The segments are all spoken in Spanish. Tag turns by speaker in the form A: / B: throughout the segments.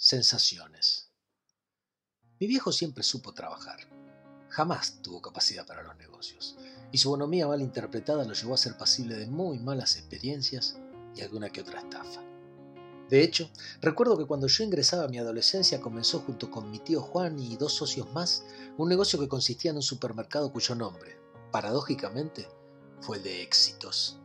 A: Sensaciones. Mi viejo siempre supo trabajar. Jamás tuvo capacidad para los negocios. Y su bonomía mal interpretada lo llevó a ser pasible de muy malas experiencias y alguna que otra estafa. De hecho, recuerdo que cuando yo ingresaba a mi adolescencia comenzó junto con mi tío Juan y dos socios más un negocio que consistía en un supermercado cuyo nombre, paradójicamente, fue el de éxitos.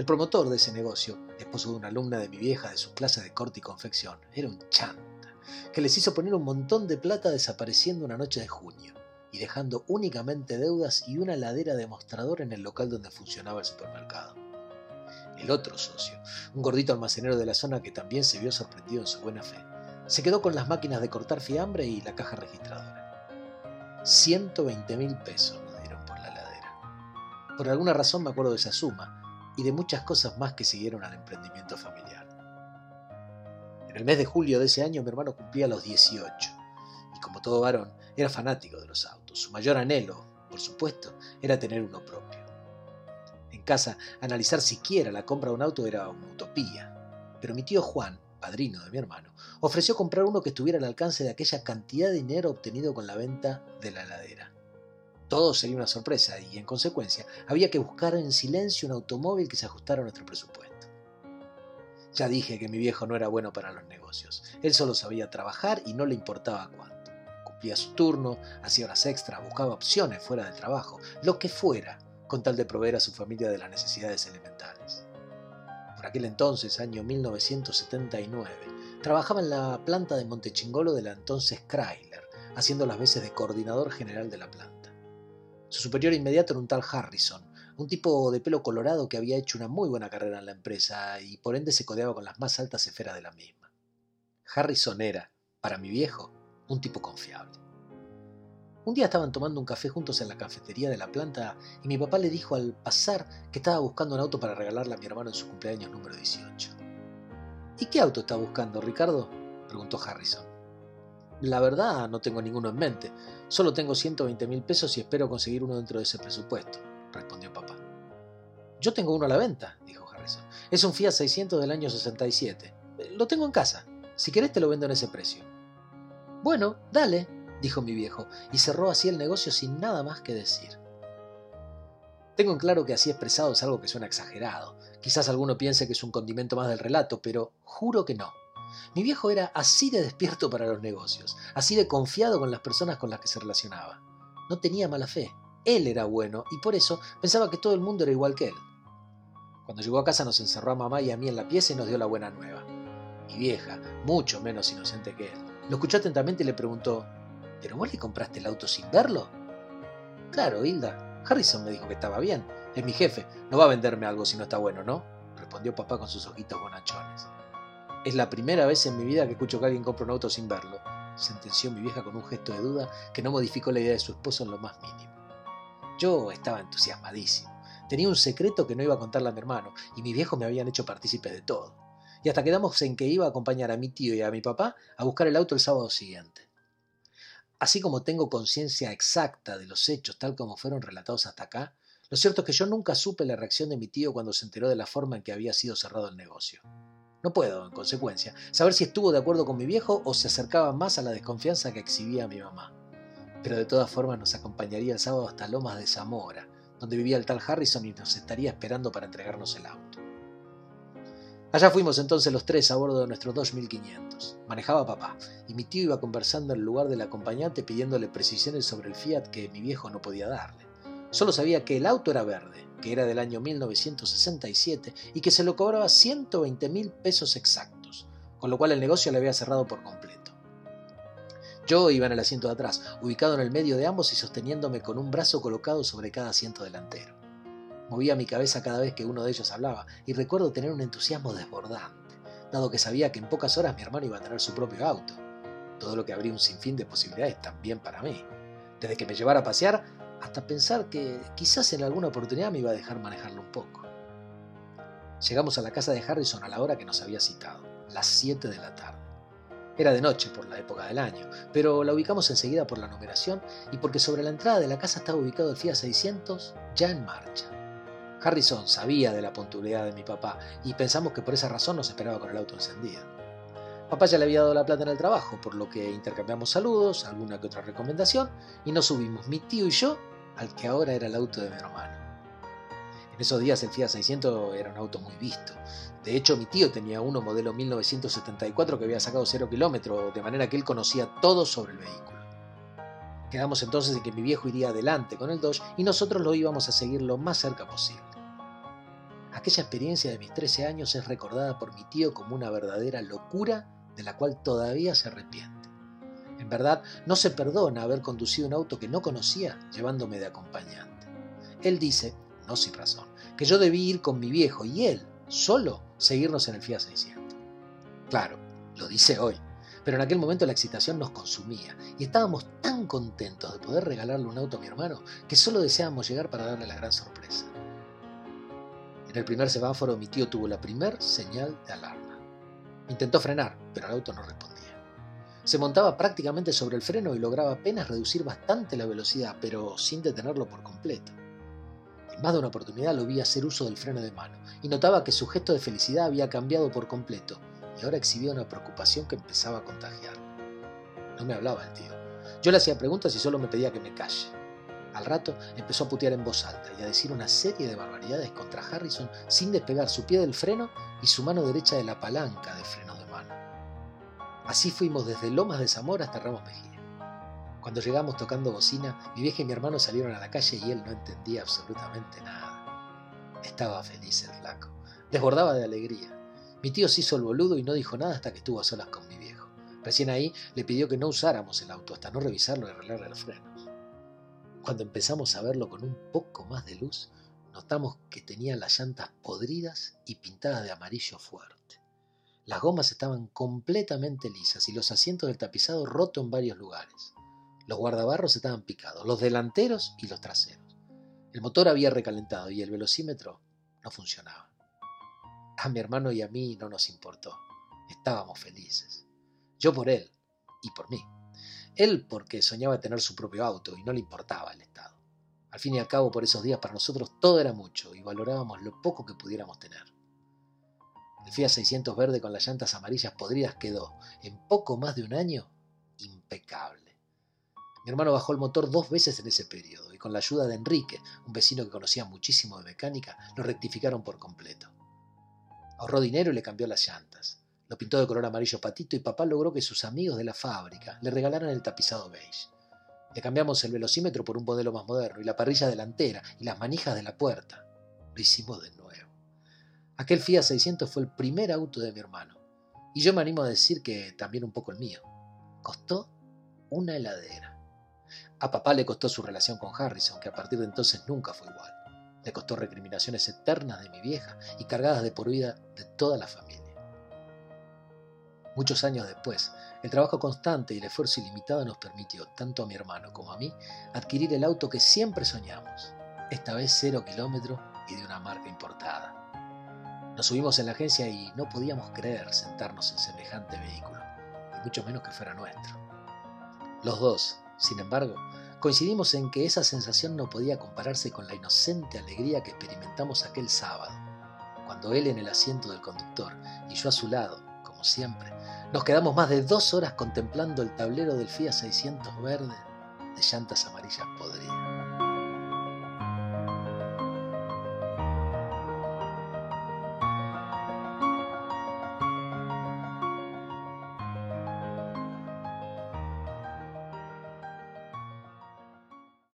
A: El promotor de ese negocio, esposo de una alumna de mi vieja de su clase de corte y confección, era un chanta, que les hizo poner un montón de plata desapareciendo una noche de junio y dejando únicamente deudas y una ladera de mostrador en el local donde funcionaba el supermercado. El otro socio, un gordito almacenero de la zona que también se vio sorprendido en su buena fe, se quedó con las máquinas de cortar fiambre y la caja registradora. 120 mil pesos nos dieron por la ladera. Por alguna razón me acuerdo de esa suma, y de muchas cosas más que siguieron al emprendimiento familiar. En el mes de julio de ese año mi hermano cumplía los 18 y como todo varón era fanático de los autos. Su mayor anhelo, por supuesto, era tener uno propio. En casa, analizar siquiera la compra de un auto era una utopía, pero mi tío Juan, padrino de mi hermano, ofreció comprar uno que estuviera al alcance de aquella cantidad de dinero obtenido con la venta de la heladera. Todo sería una sorpresa y, en consecuencia, había que buscar en silencio un automóvil que se ajustara a nuestro presupuesto. Ya dije que mi viejo no era bueno para los negocios. Él solo sabía trabajar y no le importaba cuánto. Cumplía su turno, hacía horas extras, buscaba opciones fuera del trabajo, lo que fuera, con tal de proveer a su familia de las necesidades elementales. Por aquel entonces, año 1979, trabajaba en la planta de Montechingolo de la entonces Chrysler, haciendo las veces de coordinador general de la planta. Su superior inmediato era un tal Harrison, un tipo de pelo colorado que había hecho una muy buena carrera en la empresa y por ende se codeaba con las más altas esferas de la misma. Harrison era, para mi viejo, un tipo confiable. Un día estaban tomando un café juntos en la cafetería de la planta y mi papá le dijo al pasar que estaba buscando un auto para regalarle a mi hermano en su cumpleaños número 18. ¿Y qué auto está buscando, Ricardo? preguntó Harrison. La verdad, no tengo ninguno en mente. Solo tengo 120 mil pesos y espero conseguir uno dentro de ese presupuesto, respondió papá. Yo tengo uno a la venta, dijo Harrison. Es un Fiat 600 del año 67. Lo tengo en casa. Si querés te lo vendo en ese precio. Bueno, dale, dijo mi viejo, y cerró así el negocio sin nada más que decir. Tengo en claro que así expresado es algo que suena exagerado. Quizás alguno piense que es un condimento más del relato, pero juro que no. Mi viejo era así de despierto para los negocios, así de confiado con las personas con las que se relacionaba. No tenía mala fe. Él era bueno y por eso pensaba que todo el mundo era igual que él. Cuando llegó a casa nos encerró a mamá y a mí en la pieza y nos dio la buena nueva. Mi vieja, mucho menos inocente que él, lo escuchó atentamente y le preguntó, ¿pero vos le compraste el auto sin verlo? Claro, Hilda. Harrison me dijo que estaba bien. Es mi jefe. No va a venderme algo si no está bueno, ¿no? respondió papá con sus ojitos bonachones. Es la primera vez en mi vida que escucho que alguien compra un auto sin verlo, sentenció mi vieja con un gesto de duda que no modificó la idea de su esposo en lo más mínimo. Yo estaba entusiasmadísimo. Tenía un secreto que no iba a contarle a mi hermano, y mis viejos me habían hecho partícipe de todo. Y hasta quedamos en que iba a acompañar a mi tío y a mi papá a buscar el auto el sábado siguiente. Así como tengo conciencia exacta de los hechos tal como fueron relatados hasta acá, lo cierto es que yo nunca supe la reacción de mi tío cuando se enteró de la forma en que había sido cerrado el negocio. No puedo, en consecuencia, saber si estuvo de acuerdo con mi viejo o se acercaba más a la desconfianza que exhibía mi mamá. Pero de todas formas nos acompañaría el sábado hasta Lomas de Zamora, donde vivía el tal Harrison y nos estaría esperando para entregarnos el auto. Allá fuimos entonces los tres a bordo de nuestro 2500. Manejaba papá, y mi tío iba conversando en lugar del acompañante pidiéndole precisiones sobre el Fiat que mi viejo no podía darle. Solo sabía que el auto era verde, que era del año 1967 y que se lo cobraba 120 mil pesos exactos, con lo cual el negocio le había cerrado por completo. Yo iba en el asiento de atrás, ubicado en el medio de ambos y sosteniéndome con un brazo colocado sobre cada asiento delantero. Movía mi cabeza cada vez que uno de ellos hablaba y recuerdo tener un entusiasmo desbordante, dado que sabía que en pocas horas mi hermano iba a tener su propio auto, todo lo que abría un sinfín de posibilidades también para mí. Desde que me llevara a pasear hasta pensar que quizás en alguna oportunidad me iba a dejar manejarlo un poco. Llegamos a la casa de Harrison a la hora que nos había citado, las 7 de la tarde. Era de noche por la época del año, pero la ubicamos enseguida por la numeración y porque sobre la entrada de la casa estaba ubicado el Fiat 600 ya en marcha. Harrison sabía de la puntualidad de mi papá y pensamos que por esa razón nos esperaba con el auto encendido. Papá ya le había dado la plata en el trabajo, por lo que intercambiamos saludos, alguna que otra recomendación, y nos subimos, mi tío y yo, al que ahora era el auto de mi hermano. En esos días el Fiat 600 era un auto muy visto. De hecho, mi tío tenía uno modelo 1974 que había sacado 0 kilómetros, de manera que él conocía todo sobre el vehículo. Quedamos entonces en que mi viejo iría adelante con el Dodge y nosotros lo íbamos a seguir lo más cerca posible. Aquella experiencia de mis 13 años es recordada por mi tío como una verdadera locura de la cual todavía se arrepiente. Verdad, no se perdona haber conducido un auto que no conocía llevándome de acompañante. Él dice, no sin razón, que yo debí ir con mi viejo y él, solo, seguirnos en el Fiat 600. Claro, lo dice hoy, pero en aquel momento la excitación nos consumía y estábamos tan contentos de poder regalarle un auto a mi hermano que solo deseábamos llegar para darle la gran sorpresa. En el primer semáforo mi tío tuvo la primer señal de alarma. Intentó frenar, pero el auto no respondía. Se montaba prácticamente sobre el freno y lograba apenas reducir bastante la velocidad, pero sin detenerlo por completo. En más de una oportunidad lo vi hacer uso del freno de mano y notaba que su gesto de felicidad había cambiado por completo y ahora exhibía una preocupación que empezaba a contagiar. No me hablaba el tío. Yo le hacía preguntas y solo me pedía que me calle. Al rato empezó a putear en voz alta y a decir una serie de barbaridades contra Harrison sin despegar su pie del freno y su mano derecha de la palanca de freno. Así fuimos desde Lomas de Zamora hasta Ramos Mejía. Cuando llegamos tocando bocina, mi vieja y mi hermano salieron a la calle y él no entendía absolutamente nada. Estaba feliz el flaco, desbordaba de alegría. Mi tío se hizo el boludo y no dijo nada hasta que estuvo a solas con mi viejo. Recién ahí le pidió que no usáramos el auto hasta no revisarlo y arreglarle los frenos. Cuando empezamos a verlo con un poco más de luz, notamos que tenía las llantas podridas y pintadas de amarillo fuerte. Las gomas estaban completamente lisas y los asientos del tapizado roto en varios lugares. Los guardabarros estaban picados, los delanteros y los traseros. El motor había recalentado y el velocímetro no funcionaba. A mi hermano y a mí no nos importó. Estábamos felices. Yo por él y por mí. Él porque soñaba tener su propio auto y no le importaba el estado. Al fin y al cabo, por esos días para nosotros todo era mucho y valorábamos lo poco que pudiéramos tener. El Fiat 600 verde con las llantas amarillas podridas quedó, en poco más de un año, impecable. Mi hermano bajó el motor dos veces en ese periodo y con la ayuda de Enrique, un vecino que conocía muchísimo de mecánica, lo rectificaron por completo. Ahorró dinero y le cambió las llantas. Lo pintó de color amarillo patito y papá logró que sus amigos de la fábrica le regalaran el tapizado beige. Le cambiamos el velocímetro por un modelo más moderno y la parrilla delantera y las manijas de la puerta. Lo hicimos de nuevo. Aquel Fiat 600 fue el primer auto de mi hermano. Y yo me animo a decir que también un poco el mío. Costó una heladera. A papá le costó su relación con Harrison, que a partir de entonces nunca fue igual. Le costó recriminaciones eternas de mi vieja y cargadas de por vida de toda la familia. Muchos años después, el trabajo constante y el esfuerzo ilimitado nos permitió, tanto a mi hermano como a mí, adquirir el auto que siempre soñamos, esta vez cero kilómetros y de una marca importada. Nos subimos en la agencia y no podíamos creer sentarnos en semejante vehículo, y mucho menos que fuera nuestro. Los dos, sin embargo, coincidimos en que esa sensación no podía compararse con la inocente alegría que experimentamos aquel sábado, cuando él en el asiento del conductor y yo a su lado, como siempre, nos quedamos más de dos horas contemplando el tablero del Fiat 600 verde de llantas amarillas podridas.